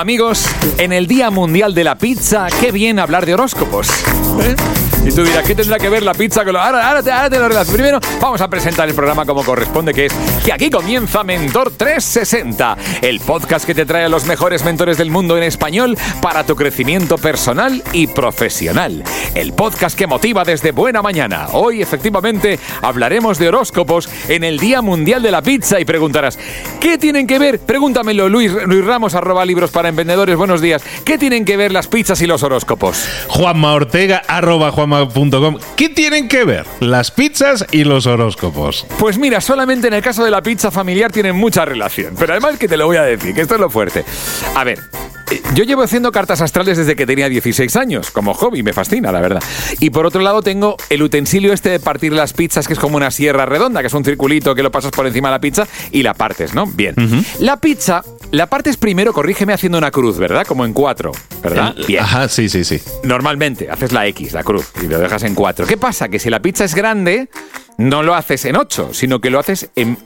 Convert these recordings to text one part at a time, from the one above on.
Amigos, en el Día Mundial de la Pizza, qué bien hablar de horóscopos. ¿Eh? Y tú dirás, ¿qué tendrá que ver la pizza con lo.? Ahora, ahora, te, ahora te lo relaciono. Primero, vamos a presentar el programa como corresponde, que es que aquí comienza Mentor 360, el podcast que te trae a los mejores mentores del mundo en español para tu crecimiento personal y profesional. El podcast que motiva desde buena mañana. Hoy, efectivamente, hablaremos de horóscopos en el Día Mundial de la Pizza y preguntarás, ¿qué tienen que ver? Pregúntamelo, Luis, Luis Ramos, arroba libros para emprendedores. Buenos días. ¿Qué tienen que ver las pizzas y los horóscopos? Juanma Ortega, arroba ¿Qué tienen que ver las pizzas y los horóscopos? Pues mira, solamente en el caso de la pizza familiar tienen mucha relación. Pero además que te lo voy a decir, que esto es lo fuerte. A ver, eh, yo llevo haciendo cartas astrales desde que tenía 16 años, como hobby, me fascina, la verdad. Y por otro lado tengo el utensilio este de partir las pizzas, que es como una sierra redonda, que es un circulito que lo pasas por encima de la pizza y la partes, ¿no? Bien. La pizza, la partes primero, corrígeme haciendo una cruz, ¿verdad? Como en cuatro, ¿verdad? Bien. Ajá, sí, sí, sí. Normalmente haces la X, la cruz, y lo dejas en cuatro. ¿Qué pasa? Que si la pizza es grande, no lo haces en ocho, sino que lo haces en,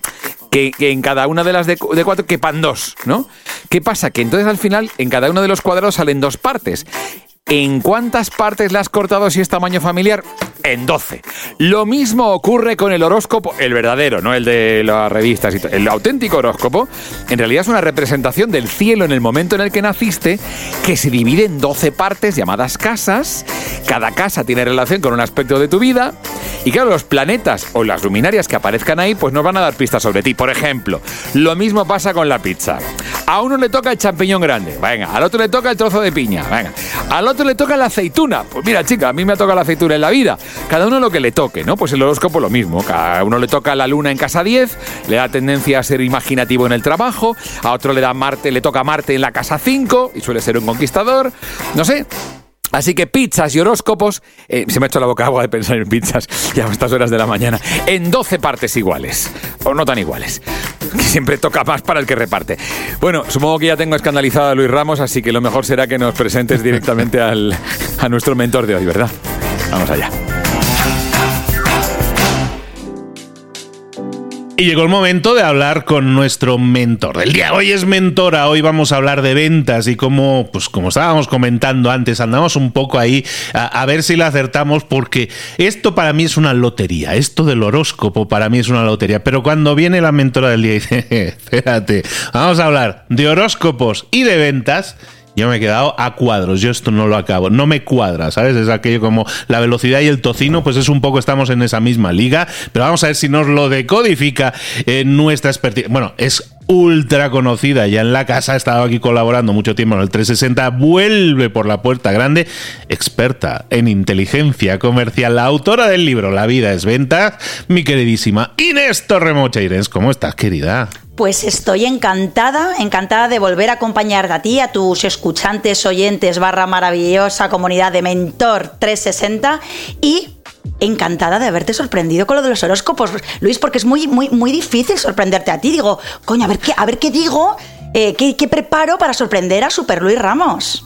que, en cada una de las de, de, cuatro quepan dos, ¿no? ¿Qué pasa? Que entonces al final en cada uno de los cuadrados salen dos partes. ¿En cuántas partes le has cortado si es tamaño familiar? En 12. Lo mismo ocurre con el horóscopo, el verdadero, no el de las revistas. El auténtico horóscopo, en realidad es una representación del cielo en el momento en el que naciste, que se divide en 12 partes llamadas casas. Cada casa tiene relación con un aspecto de tu vida. Y claro, los planetas o las luminarias que aparezcan ahí, pues nos van a dar pistas sobre ti. Por ejemplo, lo mismo pasa con la pizza. A uno le toca el champiñón grande, venga. Al otro le toca el trozo de piña, venga. Al otro le toca la aceituna. Pues mira, chica, a mí me ha tocado la aceituna en la vida. Cada uno lo que le toque, ¿no? Pues el horóscopo lo mismo. Cada uno le toca la luna en casa 10, le da tendencia a ser imaginativo en el trabajo. A otro le da Marte, le toca Marte en la casa 5 y suele ser un conquistador. No sé, Así que pizzas y horóscopos, eh, se me ha hecho la boca agua de pensar en pizzas ya a estas horas de la mañana, en 12 partes iguales, o no tan iguales, que siempre toca más para el que reparte. Bueno, supongo que ya tengo escandalizado a Luis Ramos, así que lo mejor será que nos presentes directamente al, a nuestro mentor de hoy, ¿verdad? Vamos allá. Y llegó el momento de hablar con nuestro mentor del día. Hoy es mentora, hoy vamos a hablar de ventas y como, pues como estábamos comentando antes, andamos un poco ahí a, a, ver si la acertamos porque esto para mí es una lotería, esto del horóscopo para mí es una lotería, pero cuando viene la mentora del día y dice, espérate, vamos a hablar de horóscopos y de ventas, Yo me he quedado a cuadros, yo esto no lo acabo, no me cuadra, ¿sabes? Es aquello como la velocidad y el tocino, pues es un poco, estamos en esa misma liga, pero vamos a ver si nos lo decodifica en nuestra expertise. Bueno, es ultra conocida ya en la casa, ha estado aquí colaborando mucho tiempo en el 360, vuelve por la puerta grande, experta en inteligencia comercial, la autora del libro La vida es venta, mi queridísima Inés Torremocha. Inés, ¿cómo estás, querida? Pues estoy encantada, encantada de volver a acompañarte a ti, a tus escuchantes, oyentes, barra maravillosa comunidad de Mentor 360 y encantada de haberte sorprendido con lo de los horóscopos, Luis, porque es muy, muy, muy difícil sorprenderte a ti. Digo, coño, a ver qué, a ver qué digo, eh, qué, qué preparo para sorprender a Super Luis Ramos.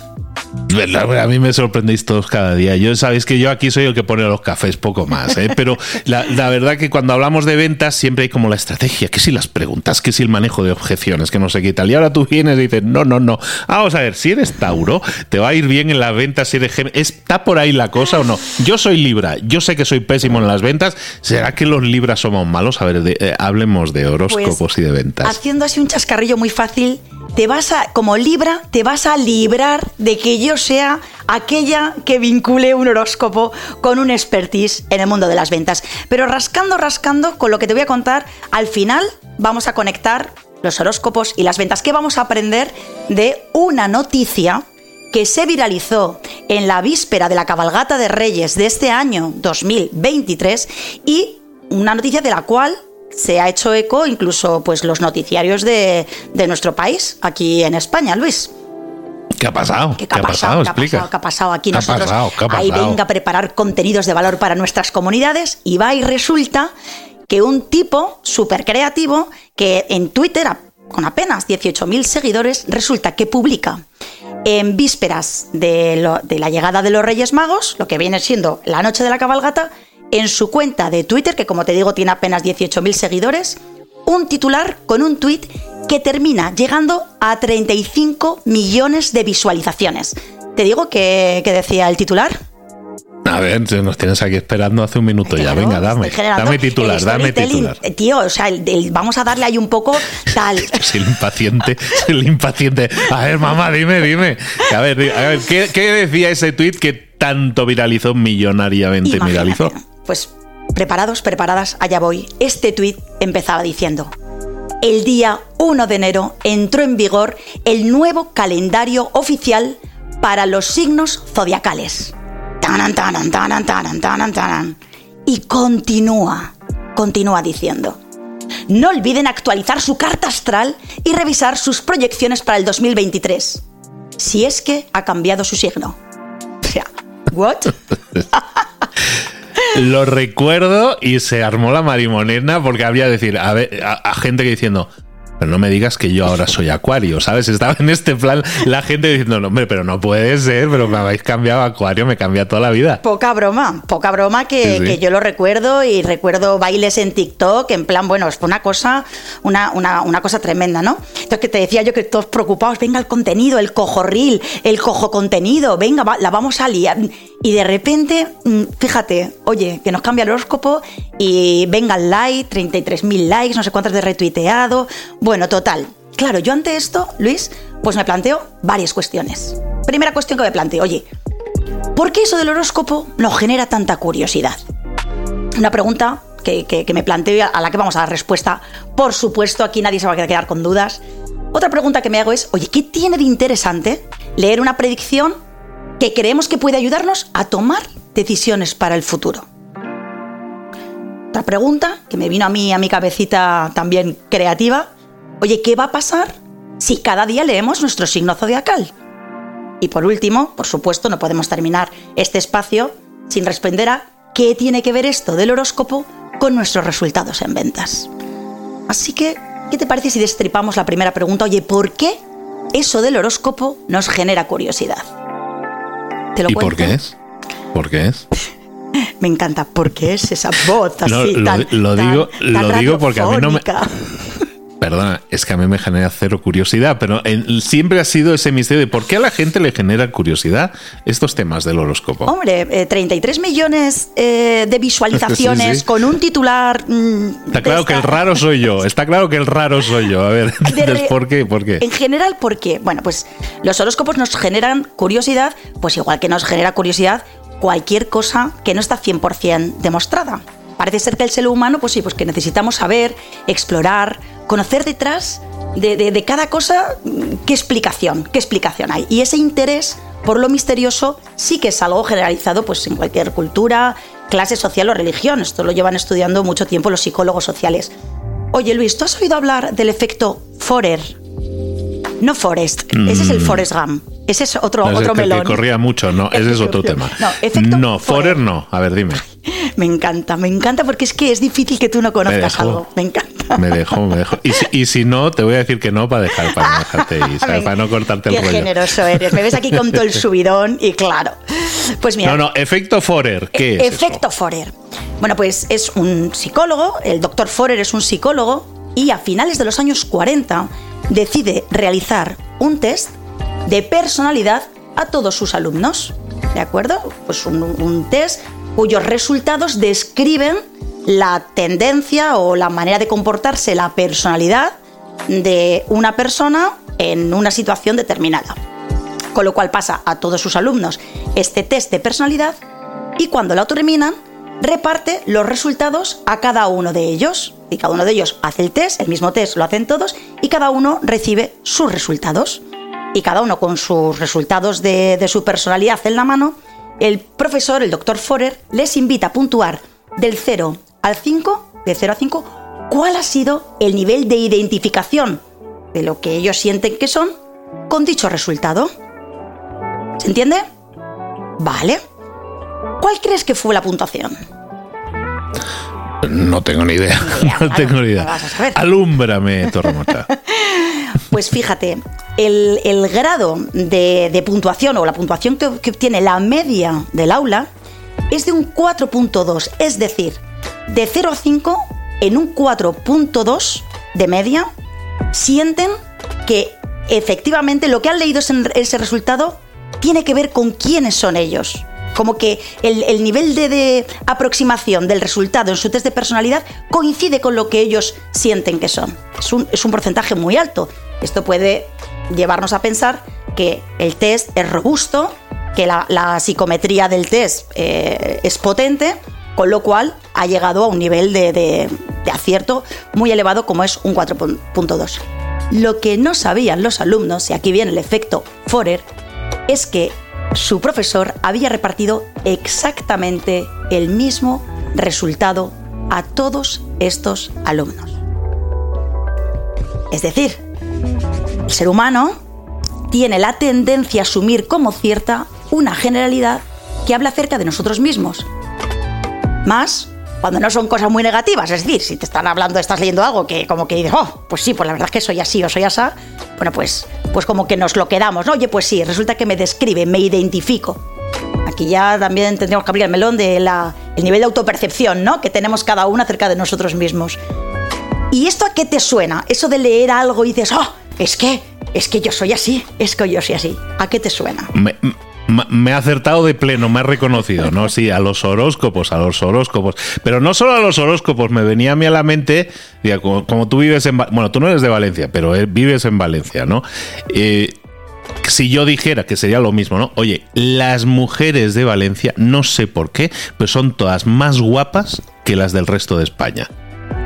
A mí me sorprendéis todos cada día. Yo sabéis que yo aquí soy el que pone los cafés, poco más. ¿eh? Pero la, verdad que cuando hablamos de ventas siempre hay como la estrategia, que si las preguntas, que si el manejo de objeciones, que no sé qué tal. Y ahora tú vienes y dices, no, no, no. Vamos a ver, si eres Tauro, te va a ir bien en las ventas, si eres ¿Está por ahí la cosa o no? Yo soy Libra, yo sé que soy pésimo en las ventas. ¿Será que los Libras somos malos? A ver, eh, hablemos de horóscopos pues, y de ventas. Haciendo así un chascarrillo muy fácil te vas a, como Libra, te vas a librar de que yo sea aquella que vincule un horóscopo con un expertise en el mundo de las ventas. Pero rascando, rascando, con lo que te voy a contar, al final vamos a conectar los horóscopos y las ventas. ¿Qué vamos a aprender de una noticia que se viralizó en la víspera de la cabalgata de Reyes de este año 2023 y una noticia de la cual se ha hecho eco incluso pues los noticiarios de, nuestro país, aquí en España, Luis. ¿Qué ha pasado? ¿Qué, ha, pasado? ¿Qué ha pasado? ¿Qué ha pasado aquí nosotros? Ahí venga a preparar contenidos de valor para nuestras comunidades y va y resulta que un tipo súper creativo que en Twitter, con apenas 18.000 seguidores, resulta que publica en vísperas de, de la llegada de los Reyes Magos, lo que viene siendo la noche de la cabalgata, en su cuenta de Twitter, que como te digo tiene apenas 18.000 seguidores, un titular con un tweet que termina llegando a 35 millones de visualizaciones. ¿Te digo qué, decía el titular? A ver, nos tienes aquí esperando hace un minuto ya. Venga, dame. Dame titular, dame titular. Tío, o sea, vamos a darle ahí un poco tal. el impaciente, el impaciente. A ver, mamá, dime, dime. A ver, a ver ¿qué, ¿qué, decía ese tweet que tanto viralizó, millonariamente viralizó? Pues preparados, preparadas, allá voy. Este tuit empezaba diciendo, el día 1 de enero entró en vigor el nuevo calendario oficial para los signos zodiacales. Y continúa, continúa diciendo. No olviden actualizar su carta astral y revisar sus proyecciones para el 2023. Si es que ha cambiado su signo. ¿what? Lo recuerdo y se armó la marimonena porque había decir a, a gente que diciendo, pero no me digas que yo ahora soy acuario, ¿sabes? Estaba en este plan la gente diciendo, no, hombre, pero no puede ser, pero me habéis cambiado a acuario, me cambia toda la vida. Poca broma, poca broma que, yo lo recuerdo y recuerdo bailes en TikTok, en plan, bueno, es una cosa, una, una, cosa tremenda, ¿no? Entonces que te decía yo que todos preocupados, venga el contenido, el cojorril, el cojo contenido, venga, la vamos a liar. Y de repente, mm, fíjate, oye, que nos cambia el horóscopo y venga el like, 33.000 likes, no sé cuántos de retuiteado. Bueno, total. Claro, yo ante esto, Luis, pues me planteo varias cuestiones. Primera cuestión que me planteo, oye, ¿por qué eso del horóscopo nos genera tanta curiosidad? Una pregunta que, me planteo a la que vamos a dar respuesta. Por supuesto, aquí nadie se va a quedar con dudas. Otra pregunta que me hago es, oye, ¿qué tiene de interesante leer una predicción que creemos que puede ayudarnos a tomar decisiones para el futuro. Otra pregunta que me vino a mí, a mi cabecita también creativa. Oye, ¿qué va a pasar si cada día leemos nuestro signo zodiacal? Y por último, por supuesto, no podemos terminar este espacio sin responder a qué tiene que ver esto del horóscopo con nuestros resultados en ventas. Así que, ¿qué te parece si destripamos la primera pregunta? Oye, ¿por qué eso del horóscopo nos genera curiosidad? ¿Y por qué es? ¿Por qué es? Me encanta, porque es esa voz así lo, tan, lo, digo, lo digo porque a mí no me. Perdona, es que a mí me genera cero curiosidad, pero siempre ha sido ese misterio de por qué a la gente le genera curiosidad estos temas del horóscopo. Hombre, 33 eh, millones eh, de visualizaciones con un titular. Mm, está claro que el raro soy yo, está claro que el raro soy yo. A ver, ¿por qué? ¿por qué? En general, ¿por qué? Bueno, pues los horóscopos nos generan curiosidad, pues igual que nos genera curiosidad cualquier cosa que no está 100% demostrada. Parece ser que el ser humano, pues sí, pues que necesitamos saber, explorar, conocer detrás de, cada cosa qué explicación, qué explicación hay. Y ese interés por lo misterioso sí que es algo generalizado pues, en cualquier cultura, clase social o religión. Esto lo llevan estudiando mucho tiempo los psicólogos sociales. Oye Luis, ¿tú has oído hablar del efecto Forer? No Forest, ese es el mm. Forest Gump. Ese es otro, otro melón. Que corría mucho, no, ese es otro tema. No, efecto no Forer no. A ver, dime. Me encanta, me encanta porque es que es difícil que tú no conozcas algo. Me encanta. Me dejo, me dejo. Y si, no, te voy a decir que no para dejar, para no dejarte ir, para no cortarte el Qué generoso eres. Me ves aquí con todo el subidón y claro. Pues mira. No, no, efecto Forer, ¿qué es? Efecto Forer. Bueno, pues es un psicólogo, el doctor Forer es un psicólogo y a finales de los años 40 decide realizar un test de personalidad a todos sus alumnos. ¿De acuerdo? Pues un, test cuyos resultados describen la tendencia o la manera de comportarse, la personalidad de una persona en una situación determinada. Con lo cual pasa a todos sus alumnos este test de personalidad y cuando lo terminan, reparte los resultados a cada uno de ellos. Y cada uno de ellos hace el test, el mismo test lo hacen todos, y cada uno recibe sus resultados y cada uno con sus resultados de, su personalidad en la mano, el profesor, el doctor Forer, les invita a puntuar del 0 al 5, de 0 a 5, cuál ha sido el nivel de identificación de lo que ellos sienten que son con dicho resultado. ¿Se entiende? Vale. ¿Cuál crees que fue la puntuación? No tengo ni idea. no tengo ni idea. Alúmbrame, Torremota. Pues fíjate, el, grado de, puntuación o la puntuación que, obtiene la media del aula es de un 4.2, es decir, de 0 a 5 en un 4.2 de media sienten que efectivamente lo que han leído en ese resultado tiene que ver con quiénes son ellos. Como que el, nivel de, aproximación del resultado en su test de personalidad coincide con lo que ellos sienten que son. Es un, es un porcentaje muy alto. Esto puede llevarnos a pensar que el test es robusto, que la, psicometría del test eh, es potente, con lo cual ha llegado a un nivel de, acierto muy elevado como es un 4.2. Lo que no sabían los alumnos, y aquí viene el efecto Forer, es que su profesor había repartido exactamente el mismo resultado a todos estos alumnos. Es decir, el ser humano tiene la tendencia a asumir como cierta una generalidad que habla acerca de nosotros mismos. Más cuando no son cosas muy negativas, es decir, si te están hablando, estás leyendo algo que como que dices, oh, pues sí, pues la verdad es que soy así o soy asá, bueno, pues, pues como que nos lo quedamos, ¿no? Oye, pues sí, resulta que me describe, me identifico. Aquí ya también tendríamos que abrir el melón del el nivel de autopercepción, ¿no? Que tenemos cada uno acerca de nosotros mismos. ¿Y esto a qué te suena? Eso de leer algo y dices, oh, es que, es que yo soy así, es que yo soy así. ¿A qué te suena? Me, ha acertado de pleno, me ha reconocido, ¿no? Sí, a los horóscopos, a los horóscopos. Pero no solo a los horóscopos, me venía a mí a la mente, como, tú vives en... Bueno, tú no eres de Valencia, pero vives en Valencia, ¿no? Eh, si yo dijera que sería lo mismo, ¿no? Oye, las mujeres de Valencia, no sé por qué, pero son todas más guapas que las del resto de España.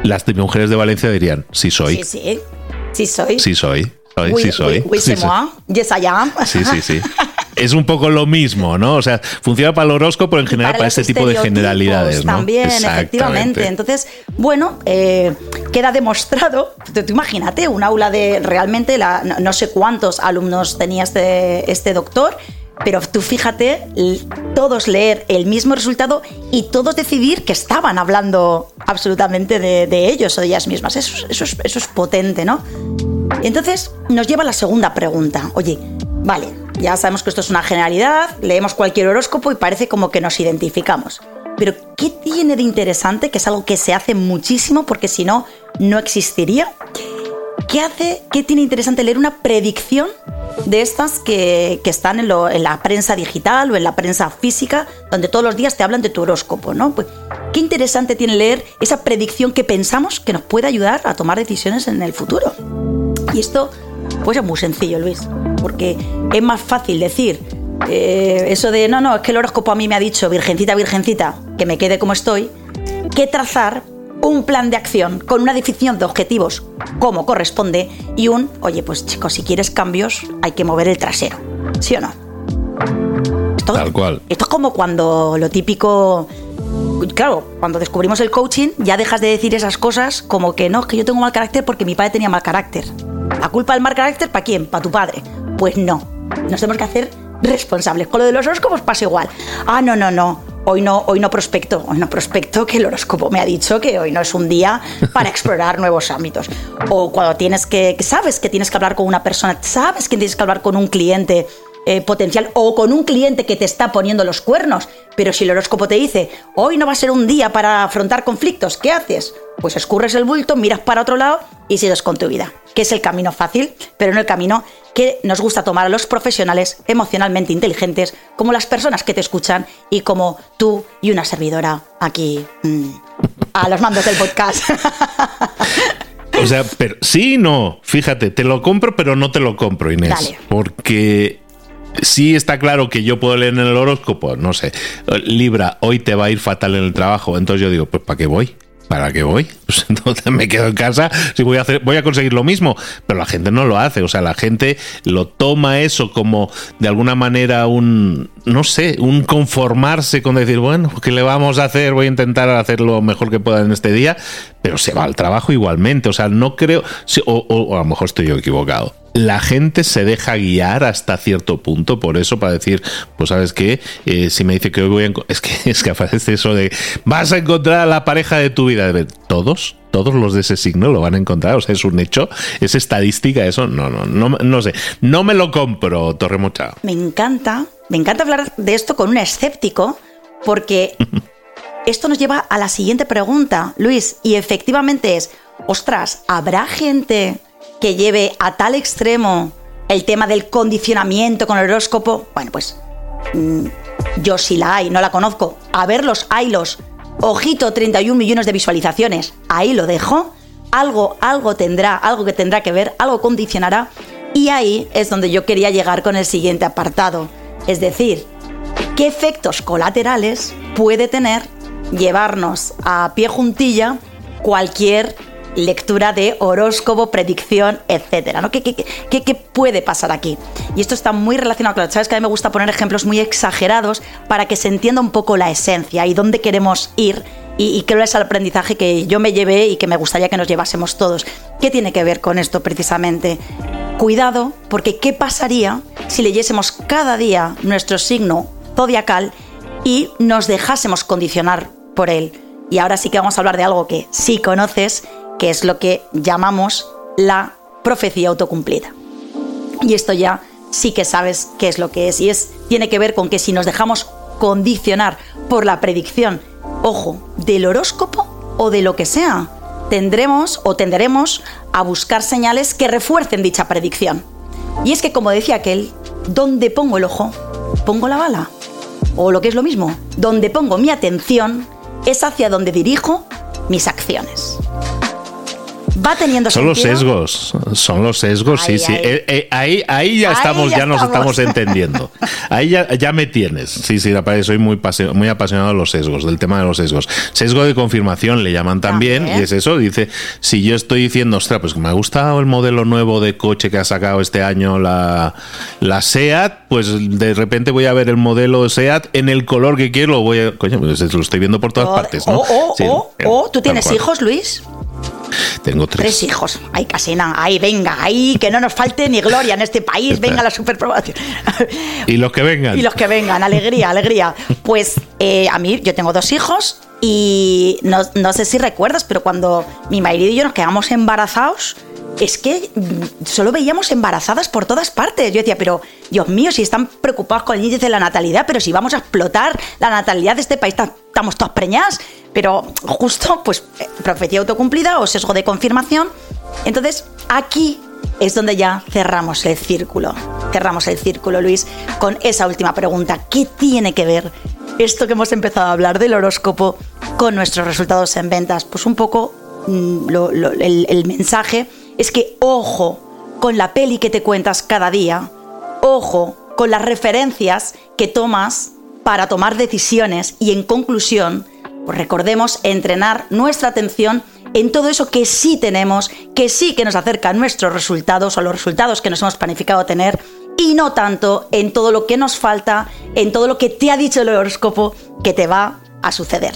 Las de mujeres de Valencia dirían, sí soy. Sí, sí. Sí soy. Sí soy. sí soy. sí, Yes, I am. Sí, sí, sí. Es un poco lo mismo, ¿no? O sea, funciona para el horóscopo, pero en general para, este tipo de generalidades, ¿no? También, efectivamente. Entonces, bueno, eh, queda demostrado. Tú, imagínate, un aula de realmente, la, no, sé cuántos alumnos tenía este, este doctor, pero tú fíjate, todos leer el mismo resultado y todos decidir que estaban hablando absolutamente de, ellos o de ellas mismas. Eso, eso, es, eso es potente, ¿no? Entonces nos lleva a la segunda pregunta. Oye, vale, ya sabemos que esto es una generalidad, leemos cualquier horóscopo y parece como que nos identificamos. Pero ¿qué tiene de interesante? Que es algo que se hace muchísimo porque si no, no existiría. ¿qué hace, qué tiene interesante leer una predicción de estas que, están en, la prensa digital o en la prensa física, donde todos los días te hablan de tu horóscopo, ¿no? Pues, qué interesante tiene leer esa predicción que pensamos que nos puede ayudar a tomar decisiones en el futuro. Y esto, pues es muy sencillo, Luis, porque es más fácil decir eh, eso de, no, no, es que el horóscopo a mí me ha dicho, virgencita, virgencita, que me quede como estoy, que trazar un plan de acción con una definición de objetivos como corresponde y un, oye, pues chicos, si quieres cambios hay que mover el trasero. ¿Sí o no? Tal cual. Esto es como cuando lo típico... Claro, cuando descubrimos el coaching ya dejas de decir esas cosas como que no, es que yo tengo mal carácter porque mi padre tenía mal carácter. ¿La culpa del mal carácter para quién? ¿Para tu padre? Pues no. Nos tenemos que hacer responsables. Con lo de los horóscopos pasa igual. Ah, no, no, no hoy no, hoy no prospecto, hoy no prospecto que el horóscopo me ha dicho que hoy no es un día para explorar nuevos ámbitos. O cuando tienes que, sabes que tienes que hablar con una persona, sabes que tienes que hablar con un cliente eh, potencial o con un cliente que te está poniendo los cuernos. Pero si el horóscopo te dice, hoy no va a ser un día para afrontar conflictos, ¿qué haces? Pues escurres el bulto, miras para otro lado y sigues con tu vida. Que es el camino fácil, pero no el camino que nos gusta tomar a los profesionales emocionalmente inteligentes, como las personas que te escuchan y como tú y una servidora aquí mm, a los mandos del podcast. O sea, pero sí no. Fíjate, te lo compro, pero no te lo compro, Inés. Porque sí está claro que yo puedo leer en el horóscopo, no sé, Libra, hoy te va a ir fatal en el trabajo. Entonces yo digo, pues ¿para qué voy? ¿para qué voy? Pues entonces me quedo en casa si voy a hacer, voy a conseguir lo mismo. Pero la gente no lo hace. O sea, la gente lo toma eso como de alguna manera un, no sé, un conformarse con decir, bueno, ¿qué le vamos a hacer? Voy a intentar hacer lo mejor que pueda en este día, pero se va al trabajo igualmente. O sea, no creo, o a lo mejor estoy yo equivocado la gente se deja guiar hasta cierto punto por eso para decir pues sabes qué eh, si me dice que hoy voy a es que es que aparece eso de vas a encontrar a la pareja de tu vida todos todos los de ese signo lo van a encontrar o sea es un hecho es estadística eso no no no no sé no me lo compro Torremocha. Me encanta me encanta hablar de esto con un escéptico porque esto nos lleva a la siguiente pregunta Luis y efectivamente es ostras habrá gente que lleve a tal extremo el tema del condicionamiento con el horóscopo, bueno, pues mm, yo sí la hay, no la conozco. A ver los hilos. Ojito, 31 millones de visualizaciones. Ahí lo dejo. Algo, algo tendrá, algo que tendrá que ver, algo condicionará. Y ahí es donde yo quería llegar con el siguiente apartado. Es decir, ¿qué efectos colaterales puede tener llevarnos a pie juntilla cualquier lectura de horóscopo, predicción, etcétera. ¿no? ¿Qué, qué, puede pasar aquí? Y esto está muy relacionado, claro, sabes que a mí me gusta poner ejemplos muy exagerados para que se entienda un poco la esencia y dónde queremos ir y, y creo es el aprendizaje que yo me llevé y que me gustaría que nos llevásemos todos. ¿Qué tiene que ver con esto precisamente? Cuidado, porque ¿qué pasaría si leyésemos cada día nuestro signo zodiacal y nos dejásemos condicionar por él? Y ahora sí que vamos a hablar de algo que sí conoces que es lo que llamamos la profecía autocumplida. Y esto ya sí que sabes qué es lo que es y es tiene que ver con que si nos dejamos condicionar por la predicción, ojo, del horóscopo o de lo que sea, tendremos o tenderemos a buscar señales que refuercen dicha predicción. Y es que como decía aquel, donde pongo el ojo, pongo la bala. O lo que es lo mismo, donde pongo mi atención es hacia donde dirijo mis acciones va teniendo Son los sesgos, son los sesgos, sí, sí. Eh, eh, ahí, ahí ya estamos, ya, nos estamos entendiendo. Ahí ya, me tienes. Sí, sí, soy muy, muy apasionado de los sesgos, del tema de los sesgos. Sesgo de confirmación le llaman también, y es eso, dice, si yo estoy diciendo, ostras, pues me ha gustado el modelo nuevo de coche que ha sacado este año la, la SEAT, pues de repente voy a ver el modelo SEAT en el color que quiero, voy a, coño, pues lo estoy viendo por todas partes, ¿no? O, ¿tú tienes hijos, Luis? Tengo tres. Tres hijos. Ay, Casina. Ay, venga. Ay, que no nos falte ni gloria en este país. Venga la superprobación. y los que vengan. Y los que vengan. Alegría, alegría. Pues eh, a mí, yo tengo dos hijos y no, no sé si recuerdas, pero cuando mi marido y yo nos quedamos embarazados, es que mm, solo veíamos embarazadas por todas partes. Yo decía, pero Dios mío, si están preocupados con el índice de la natalidad, pero si vamos a explotar la natalidad de este país, estamos todas preñadas. Pero justo, pues, eh, profecía autocumplida o sesgo de confirmación. Entonces, aquí es donde ya cerramos el círculo. Cerramos el círculo, Luis, con esa última pregunta. ¿Qué tiene que ver esto que hemos empezado a hablar del horóscopo con nuestros resultados en ventas? Pues un poco mm, el, el mensaje es que ojo con la peli que te cuentas cada día, ojo con las referencias que tomas para tomar decisiones y en conclusión, pues recordemos entrenar nuestra atención en todo eso que sí tenemos, que sí que nos acerca a nuestros resultados o los resultados que nos hemos planificado tener y no tanto en todo lo que nos falta, en todo lo que te ha dicho el horóscopo que te va a suceder.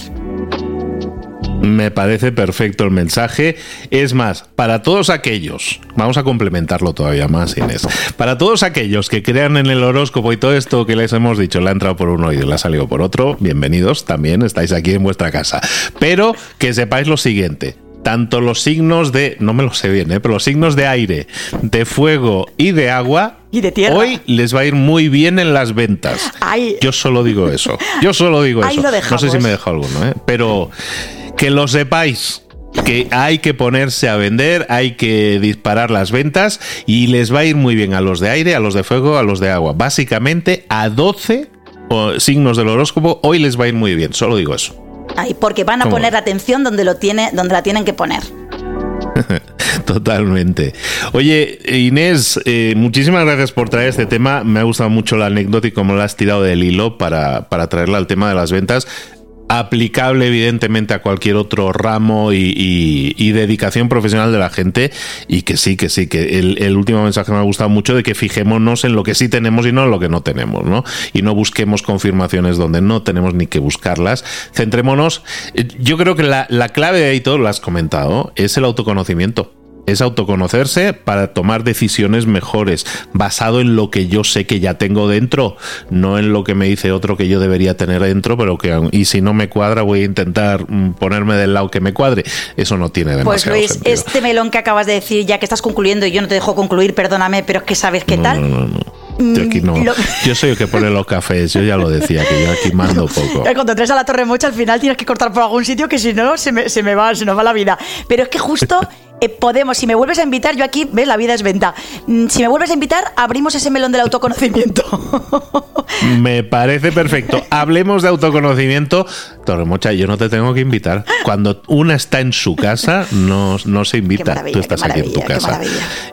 Me parece perfecto el mensaje. Es más, para todos aquellos, vamos a complementarlo todavía más, Inés. Para todos aquellos que crean en el horóscopo y todo esto que les hemos dicho, le ha entrado por uno y le ha salido por otro, bienvenidos también, estáis aquí en vuestra casa. Pero que sepáis lo siguiente tanto los signos de, no me lo sé bien, ¿eh? pero los signos de aire, de fuego y de agua, y de tierra. Hoy les va a ir muy bien en las ventas. Yo solo digo eso. Yo solo digo eso. no sé si me dejo alguno, ¿eh? pero que lo sepáis que hay que ponerse a vender, hay que disparar las ventas y les va a ir muy bien a los de aire, a los de fuego, a los de agua. Básicamente a 12 signos del horóscopo hoy les va a ir muy bien, solo digo eso porque van a poner atención donde, lo tiene, donde la tienen que poner. Totalmente. Oye, Inés, eh, muchísimas gracias por traer este tema. Me ha gustado mucho la anécdota y cómo la has tirado del hilo para, para traerla al tema de las ventas aplicable evidentemente a cualquier otro ramo y, dedicación profesional de la gente y que sí, que sí, que el, último mensaje me ha gustado mucho de que fijémonos en lo que sí tenemos y no en lo que no tenemos, ¿no? Y no busquemos confirmaciones donde no tenemos ni que buscarlas. Centrémonos, eh, yo creo que la, la clave de ahí todo, lo has comentado, es el autoconocimiento es autoconocerse para tomar decisiones mejores, basado en lo que yo sé que ya tengo dentro, no en lo que me dice otro que yo debería tener dentro, pero que y si no me cuadra voy a intentar mm, ponerme del lado que me cuadre. Eso no tiene demasiado Pues Luis, este melón que acabas de decir, ya que estás concluyendo y yo no te dejo concluir, perdóname, pero es que sabes qué tal. No, no, yo, aquí no. yo soy el que pone los cafés, yo ya lo decía, que yo aquí mando poco. Cuando entres a la Torre Mocha, al final tienes que cortar por algún sitio que si no se me, se me va, se nos va la vida. Pero es que justo Eh, podemos, si me vuelves a invitar, yo aquí, ves, la vida es venta. Mm, si me vuelves a invitar, abrimos ese melón del autoconocimiento. Me parece perfecto. Hablemos de autoconocimiento. Torremocha, yo no te tengo que invitar. Cuando una está en su casa, no, no se invita. Tú estás aquí en tu casa.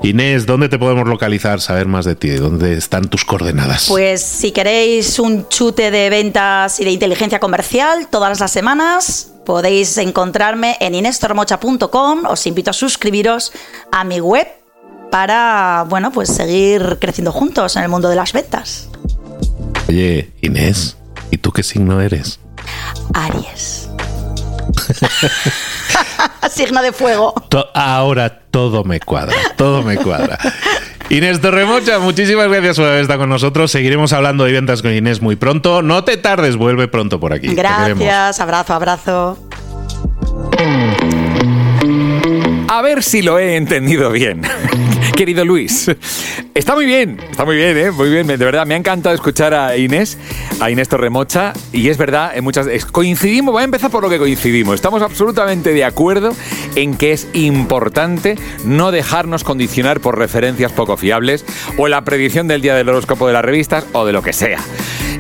Inés, ¿dónde te podemos localizar, saber más de ti? ¿Dónde están tus coordenadas? Pues si queréis un chute de ventas y de inteligencia comercial todas las semanas, Podéis encontrarme en inestormocha.com. Os invito a suscribiros a mi web para, bueno, pues seguir creciendo juntos en el mundo de las ventas. Oye, Inés, ¿y tú qué signo eres? Aries. Signo de fuego. ahora todo me cuadra, todo me cuadra. Inés Torremocha, muchísimas gracias por haber estado con nosotros. Seguiremos hablando de ventas con Inés muy pronto. No te tardes, vuelve pronto por aquí. Gracias, abrazo, abrazo. A ver si lo he entendido bien. Querido Luis, está muy bien, está muy bien, ¿eh? muy bien. De verdad, me ha encantado escuchar a Inés, a Inés Torremocha, y es verdad, en muchas coincidimos, voy a empezar por lo que coincidimos. Estamos absolutamente de acuerdo en que es importante no dejarnos condicionar por referencias poco fiables o la predicción del día del horóscopo de las revistas o de lo que sea.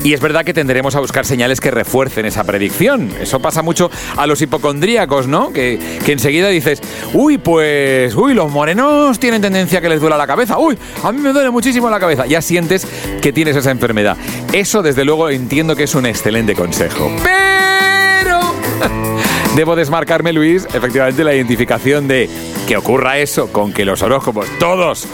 Y es verdad que tendremos a buscar señales que refuercen esa predicción. Eso pasa mucho a los hipocondríacos, ¿no? Que, que enseguida dices, uy, pues, uy, los morenos tienen tendencia a que les duela la cabeza. Uy, a mí me duele muchísimo la cabeza. Ya sientes que tienes esa enfermedad. Eso, desde luego, entiendo que es un excelente consejo. Pero... Debo desmarcarme, Luis, efectivamente, la identificación de que ocurra eso con que los horóscopos, todos,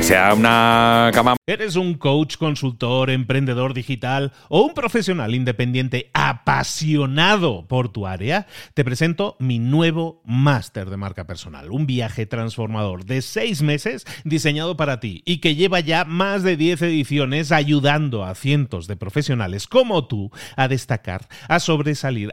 sea una cama. ¿Eres un coach, consultor, emprendedor digital o un profesional independiente apasionado por tu área? Te presento mi nuevo máster de marca personal, un viaje transformador de seis meses diseñado para ti y que lleva ya más de 10 ediciones ayudando a cientos de profesionales como tú a destacar, a sobresalir,